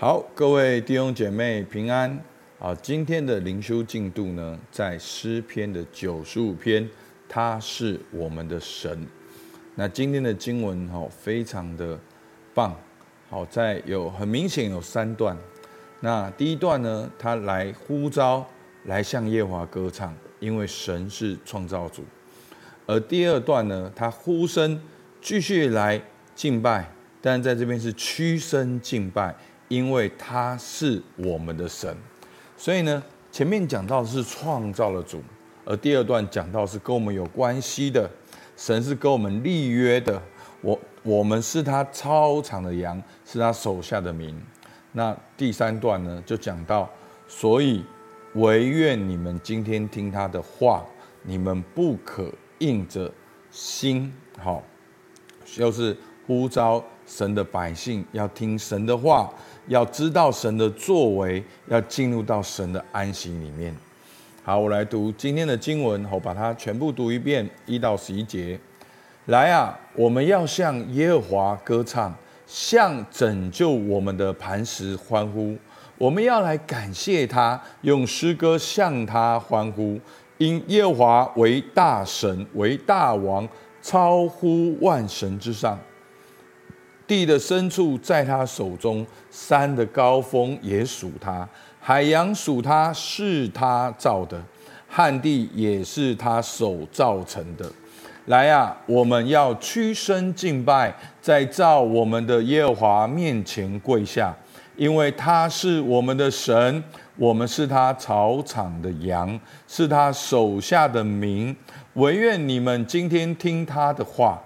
好，各位弟兄姐妹平安。啊，今天的灵修进度呢，在诗篇的九十五篇，他是我们的神。那今天的经文哈，非常的棒。好，在有很明显有三段。那第一段呢，他来呼召，来向耶和华歌唱，因为神是创造主。而第二段呢，他呼声继续来敬拜，但在这边是屈身敬拜。因为他是我们的神，所以呢，前面讲到是创造的主，而第二段讲到是跟我们有关系的，神是跟我们立约的，我我们是他超长的羊，是他手下的民。那第三段呢，就讲到，所以唯愿你们今天听他的话，你们不可硬着心，好，就是呼召神的百姓要听神的话。要知道神的作为，要进入到神的安息里面。好，我来读今天的经文，我把它全部读一遍，一到十一节。来啊，我们要向耶和华歌唱，向拯救我们的磐石欢呼。我们要来感谢他，用诗歌向他欢呼，因耶和华为大神，为大王，超乎万神之上。地的深处在他手中，山的高峰也属他，海洋属他，是他造的，旱地也是他手造成的。来啊，我们要屈身敬拜，在造我们的耶和华面前跪下，因为他是我们的神，我们是他草场的羊，是他手下的民。惟愿你们今天听他的话，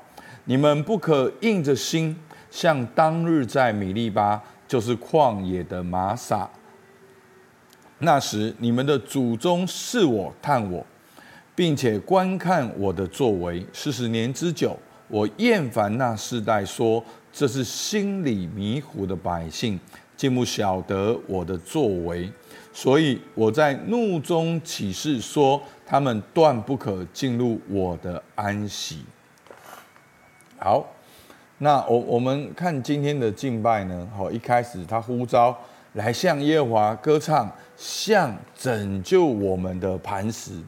你们不可硬着心。像当日在米利巴，就是旷野的玛撒。那时你们的祖宗试我探我，并且观看我的作为四十年之久。我厌烦那世代说，这是心里迷糊的百姓，竟不晓得我的作为。所以我在怒中起誓说，他们断不可进入我的安息。好。那我我们看今天的敬拜呢，好，一开始他呼召来向耶和华歌唱，向拯救我们的磐石。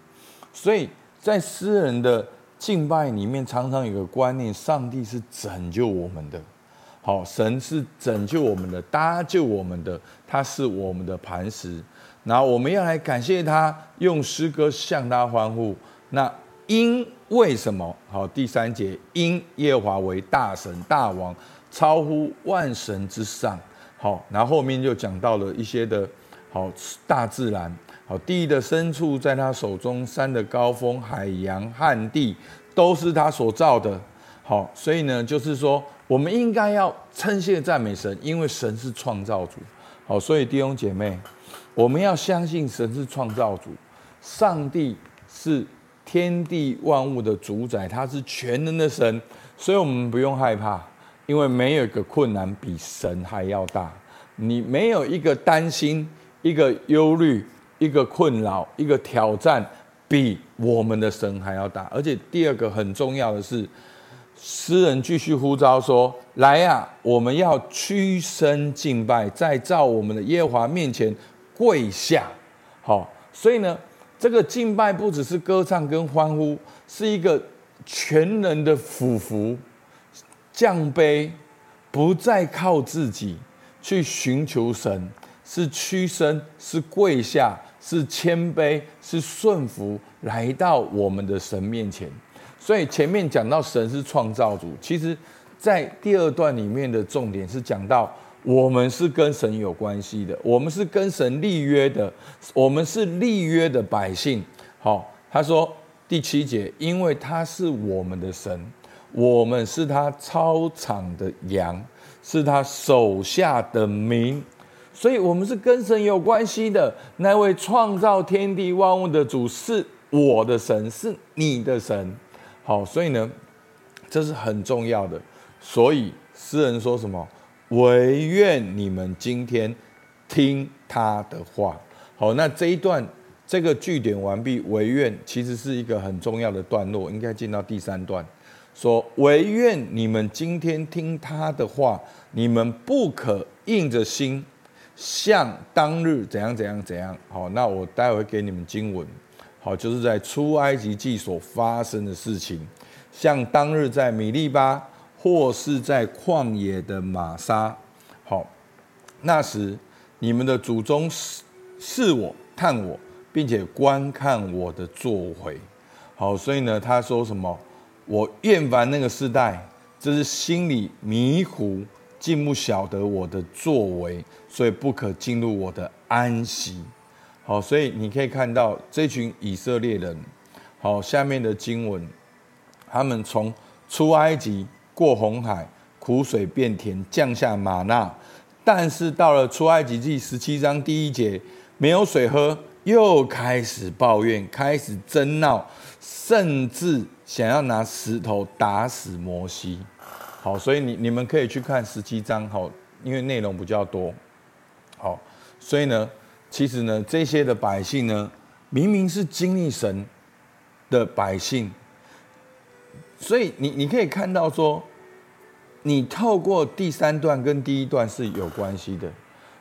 所以在诗人的敬拜里面，常常有个观念：上帝是拯救我们的，好，神是拯救我们的，搭救我们的，他是我们的磐石。那我们要来感谢他，用诗歌向他欢呼。那因为什么？好，第三节，因耶华为大神大王，超乎万神之上。好，然后后面就讲到了一些的，好大自然，好地的深处在他手中，山的高峰、海洋、旱地，都是他所造的。好，所以呢，就是说，我们应该要称谢赞美神，因为神是创造主。好，所以弟兄姐妹，我们要相信神是创造主，上帝是。天地万物的主宰，他是全能的神，所以我们不用害怕，因为没有一个困难比神还要大。你没有一个担心、一个忧虑、一个困扰、一个挑战，比我们的神还要大。而且第二个很重要的是，诗人继续呼召说：“来呀，我们要屈身敬拜，在造我们的耶和华面前跪下。”好，所以呢。这个敬拜不只是歌唱跟欢呼，是一个全人的俯伏、降卑，不再靠自己去寻求神，是屈身，是跪下，是谦卑，是顺服，来到我们的神面前。所以前面讲到神是创造主，其实在第二段里面的重点是讲到。我们是跟神有关系的，我们是跟神立约的，我们是立约的百姓。好，他说第七节，因为他是我们的神，我们是他操场的羊，是他手下的民，所以我们是跟神有关系的。那位创造天地万物的主是我的神，是你的神。好，所以呢，这是很重要的。所以诗人说什么？惟愿你们今天听他的话。好，那这一段这个句点完毕，惟愿其实是一个很重要的段落，应该进到第三段，说惟愿你们今天听他的话，你们不可硬着心，像当日怎样怎样怎样。好，那我待会给你们经文。好，就是在出埃及记所发生的事情，像当日在米利巴，或是在旷野的玛莎。好，那时你们的祖宗试我、探我，并且观看我的作为。好，所以呢，他说什么？我厌烦那个世代，这是心里迷糊，竟不晓得我的作为，所以不可进入我的安息。好，所以你可以看到这群以色列人，好，下面的经文，他们从出埃及过红海，苦水变甜，降下吗哪，但是到了出埃及记十七章第一节，没有水喝，又开始抱怨，开始争闹，甚至想要拿石头打死摩西。好，所以你你们可以去看十七章，好，因为内容比较多。好，所以呢。其实呢，这些的百姓呢，明明是经历神的百姓，所以你你可以看到说，你透过第三段跟第一段是有关系的。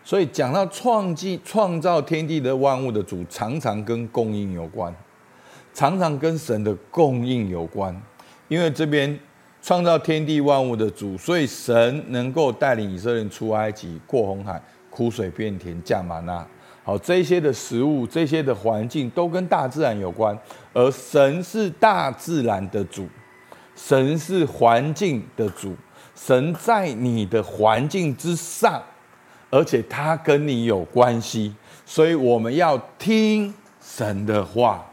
所以讲到创计创造天地的万物的主，常常跟供应有关，常常跟神的供应有关。因为这边创造天地万物的主，所以神能够带领以色列人出埃及、过红海、苦水变甜、降吗哪。好，这些的食物，这些的环境都跟大自然有关，而神是大自然的主，神是环境的主，神在你的环境之上，而且他跟你有关系，所以我们要听神的话。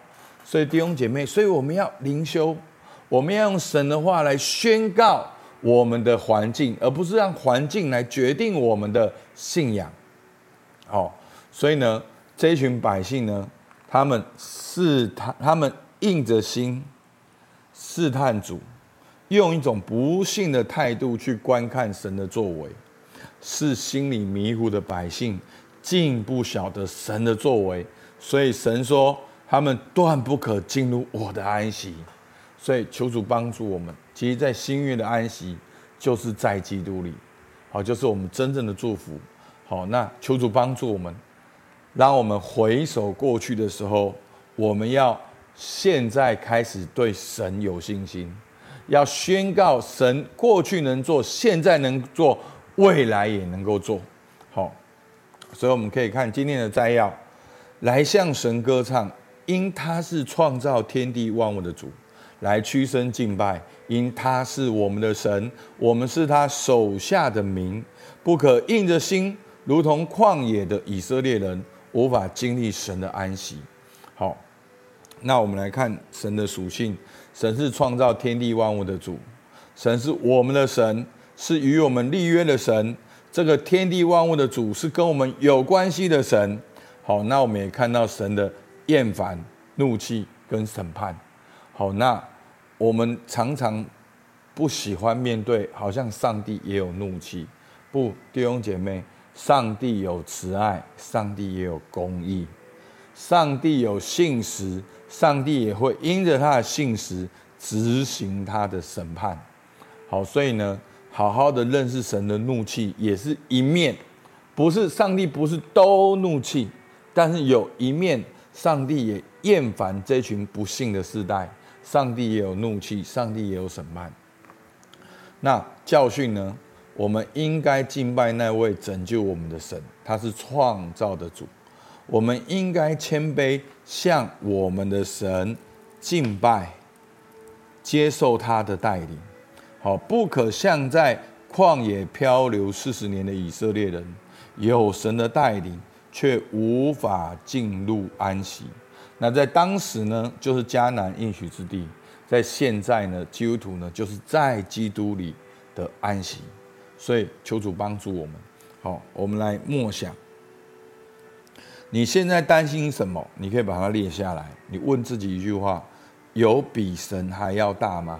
所以弟兄姐妹，所以我们要灵修，我们要用神的话来宣告我们的环境，而不是让环境来决定我们的信仰。哦。所以呢，这一群百姓呢，他们试探，他们硬着心试探主，用一种不信的态度去观看神的作为，是心里迷糊的百姓，竟不晓得神的作为。所以神说，他们断不可进入我的安息。所以求主帮助我们。其实，在新约的安息，就是在基督里，好，就是我们真正的祝福。好，那求主帮助我们。让我们回首过去的时候，我们要现在开始对神有信心，要宣告神过去能做，现在能做，未来也能够做。好，所以我们可以看今天的摘要，来向神歌唱，因他是创造天地万物的主，来屈身敬拜，因他是我们的神，我们是他手下的民，不可硬着心，如同旷野的以色列人。无法经历神的安息。好，那我们来看神的属性。神是创造天地万物的主，神是我们的神，是与我们立约的神。这个天地万物的主是跟我们有关系的神。好，那我们也看到神的厌烦、怒气跟审判。好，那我们常常不喜欢面对，好像上帝也有怒气。不，弟兄姐妹。上帝有慈爱，上帝也有公义，上帝有信实，上帝也会因着他的信实执行他的审判。好，所以呢，好好的认识神的怒气也是一面，不是上帝不是都怒气，但是有一面，上帝也厌烦这群不信的世代，上帝也有怒气，上帝也有审判。那教训呢？我们应该敬拜那位拯救我们的神，他是创造的主。我们应该谦卑向我们的神敬拜，接受他的带领。好，不可像在旷野漂流四十年的以色列人，有神的带领，却无法进入安息。那在当时呢，就是迦南应许之地；在现在呢，基督徒呢，就是在基督里的安息。所以求主帮助我们。好，我们来默想。你现在担心什么？你可以把它列下来。你问自己一句话：有比神还要大吗？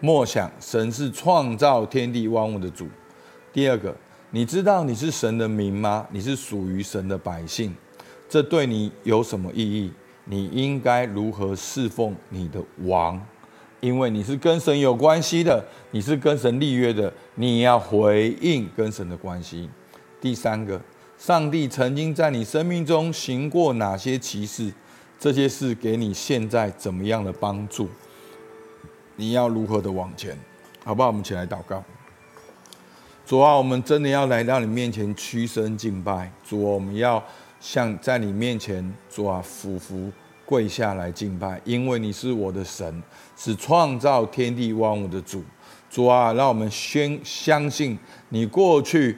莫想，神是创造天地万物的主。第二个，你知道你是神的民吗？你是属于神的百姓。这对你有什么意义？你应该如何侍奉你的王？因为你是跟神有关系的，你是跟神立约的，你要回应跟神的关系。第三个，上帝曾经在你生命中行过哪些奇事？这些事给你现在怎么样的帮助？你要如何的往前？好不好？我们一起来祷告。主啊，我们真的要来到你面前屈身敬拜。主啊，我们要向在你面前，主啊，俯伏跪下来敬拜，因为你是我的神，是创造天地万物的主。主啊，让我们宣相信你过去。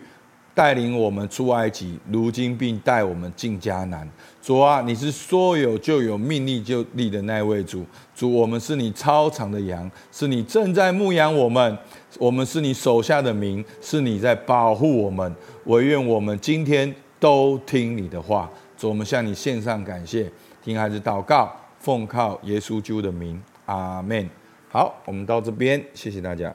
带领我们出埃及，如今并带我们进迦南。主啊，你是说有就有，命立就立的那位主。主，我们是你超长的羊，是你正在牧养我们。我们是你手下的民，是你在保护我们。唯愿我们今天都听你的话。主，我们向你献上感谢，听孩子祷告，奉靠耶稣基督的名，阿门。好，我们到这边，谢谢大家。